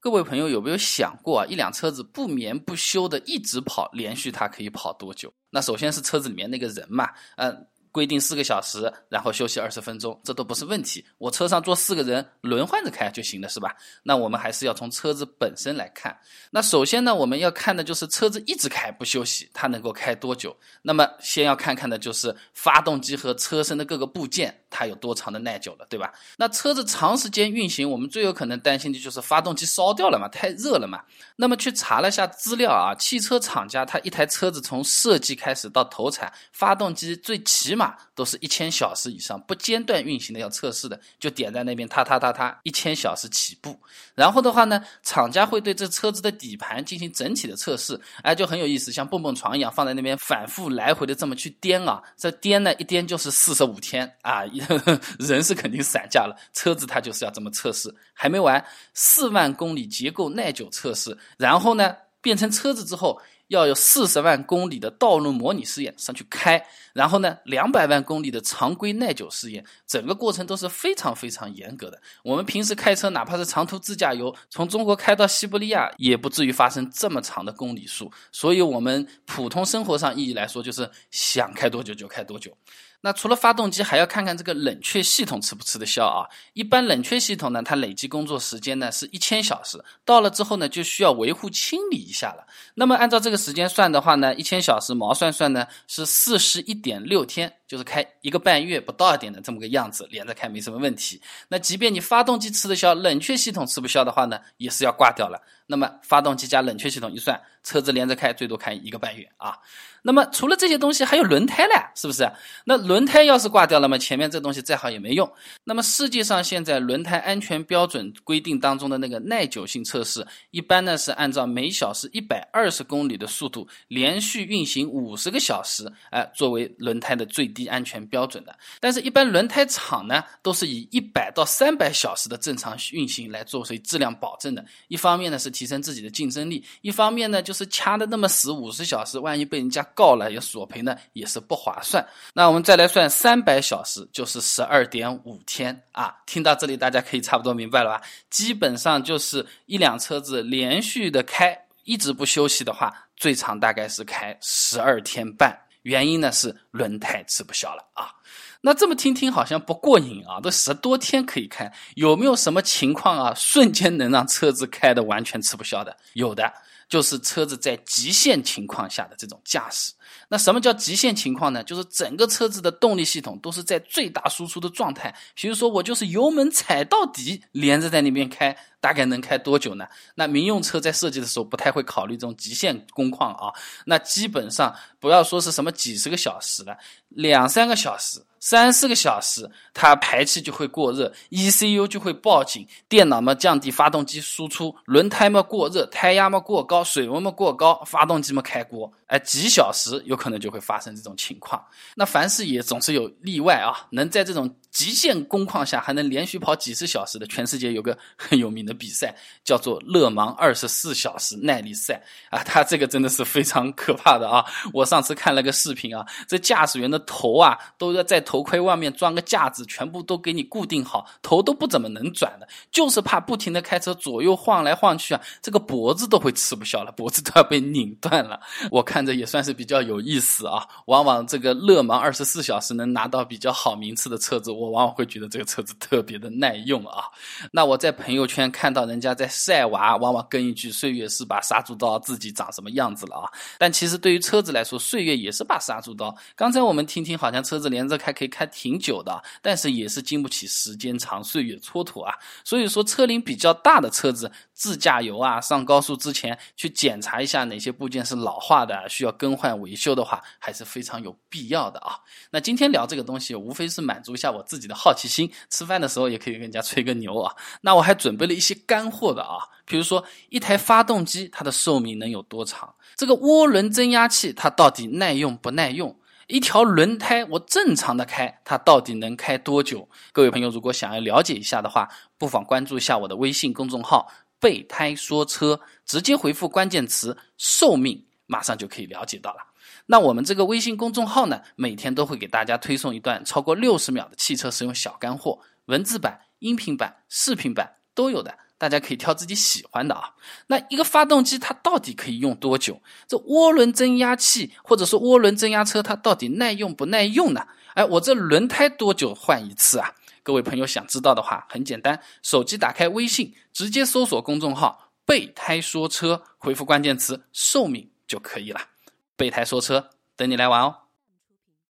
各位朋友有没有想过啊？一辆车子不眠不休的一直跑，连续它可以跑多久？那首先是车子里面那个人嘛，嗯。规定四个小时，然后休息二十分钟，这都不是问题。我车上坐四个人轮换着开就行了，是吧？那我们还是要从车子本身来看。那首先呢，我们要看的就是车子一直开不休息，它能够开多久？那么先要看看的就是发动机和车身的各个部件，它有多长的耐久了，对吧？那车子长时间运行，我们最有可能担心的就是发动机烧掉了嘛，太热了嘛。那么去查了下资料啊，汽车厂家它一台车子从设计开始到投产，发动机最起码。码都是一千小时以上不间断运行的，要测试的，就点在那边，它它它它，一千小时起步。然后的话呢，厂家会对这车子的底盘进行整体的测试，哎，就很有意思，像蹦蹦床一样放在那边反复来回的这么去颠啊，这颠呢一颠就是四十五天啊，人是肯定散架了，车子它就是要这么测试，还没完，四万公里结构耐久测试，然后呢变成车子之后。要有四十万公里的道路模拟试验上去开，然后呢，两百万公里的常规耐久试验，整个过程都是非常非常严格的。我们平时开车，哪怕是长途自驾游，从中国开到西伯利亚，也不至于发生这么长的公里数。所以，我们普通生活上意义来说，就是想开多久就开多久。那除了发动机，还要看看这个冷却系统吃不吃得消啊？一般冷却系统呢，它累计工作时间呢是一千小时，到了之后呢，就需要维护清理一下了。那么按照这个时间算的话呢，一千小时毛算算呢是四十一点六天，就是开一个半月不到一点的这么个样子，连着开没什么问题。那即便你发动机吃得消，冷却系统吃不消的话呢，也是要挂掉了。那么发动机加冷却系统一算，车子连着开最多开一个半月啊。那么除了这些东西，还有轮胎嘞，是不是？那轮胎要是挂掉了嘛，前面这东西再好也没用。那么世界上现在轮胎安全标准规定当中的那个耐久性测试，一般呢是按照每小时一百二十公里的速度连续运行五十个小时，哎，作为轮胎的最低安全标准的。但是，一般轮胎厂呢都是以一百到三百小时的正常运行来作为质量保证的。一方面呢是提升自己的竞争力，一方面呢就是掐的那么死五十小时，万一被人家。告了也索赔呢，也是不划算。那我们再来算三百小时，就是十二点五天啊。听到这里，大家可以差不多明白了吧？基本上就是一辆车子连续的开，一直不休息的话，最长大概是开十二天半。原因呢是轮胎吃不消了啊。那这么听听好像不过瘾啊，都十多天可以开，有没有什么情况啊，瞬间能让车子开的完全吃不消的？有的。就是车子在极限情况下的这种驾驶。那什么叫极限情况呢？就是整个车子的动力系统都是在最大输出的状态。比如说，我就是油门踩到底，连着在那边开，大概能开多久呢？那民用车在设计的时候不太会考虑这种极限工况啊。那基本上不要说是什么几十个小时了，两三个小时。三四个小时，它排气就会过热，ECU 就会报警，电脑嘛降低发动机输出，轮胎嘛过热，胎压嘛过高，水温嘛过高，发动机嘛开锅，哎，几小时有可能就会发生这种情况。那凡事也总是有例外啊，能在这种。极限工况下还能连续跑几十小时的，全世界有个很有名的比赛，叫做勒芒二十四小时耐力赛啊！他这个真的是非常可怕的啊！我上次看了个视频啊，这驾驶员的头啊都要在头盔外面装个架子，全部都给你固定好，头都不怎么能转的，就是怕不停的开车左右晃来晃去啊，这个脖子都会吃不消了，脖子都要被拧断了。我看看着也算是比较有意思啊！往往这个勒芒二十四小时能拿到比较好名次的车子。我往往会觉得这个车子特别的耐用啊。那我在朋友圈看到人家在晒娃，往往跟一句“岁月是把杀猪刀，自己长什么样子了啊”。但其实对于车子来说，岁月也是把杀猪刀。刚才我们听听，好像车子连着开可以开挺久的，但是也是经不起时间长、岁月蹉跎啊。所以说，车龄比较大的车子，自驾游啊，上高速之前去检查一下哪些部件是老化的，需要更换维修的话，还是非常有必要的啊。那今天聊这个东西，无非是满足一下我。自己的好奇心，吃饭的时候也可以跟人家吹个牛啊。那我还准备了一些干货的啊，比如说一台发动机它的寿命能有多长？这个涡轮增压器它到底耐用不耐用？一条轮胎我正常的开，它到底能开多久？各位朋友如果想要了解一下的话，不妨关注一下我的微信公众号“备胎说车”，直接回复关键词“寿命”，马上就可以了解到了。那我们这个微信公众号呢，每天都会给大家推送一段超过六十秒的汽车使用小干货，文字版、音频版、视频版都有的。大家可以挑自己喜欢的啊。那一个发动机它到底可以用多久？这涡轮增压器或者说涡轮增压车它到底耐用不耐用呢？哎，我这轮胎多久换一次啊？各位朋友想知道的话，很简单，手机打开微信，直接搜索公众号“备胎说车”，回复关键词“寿命”就可以了。备胎说车，等你来玩哦。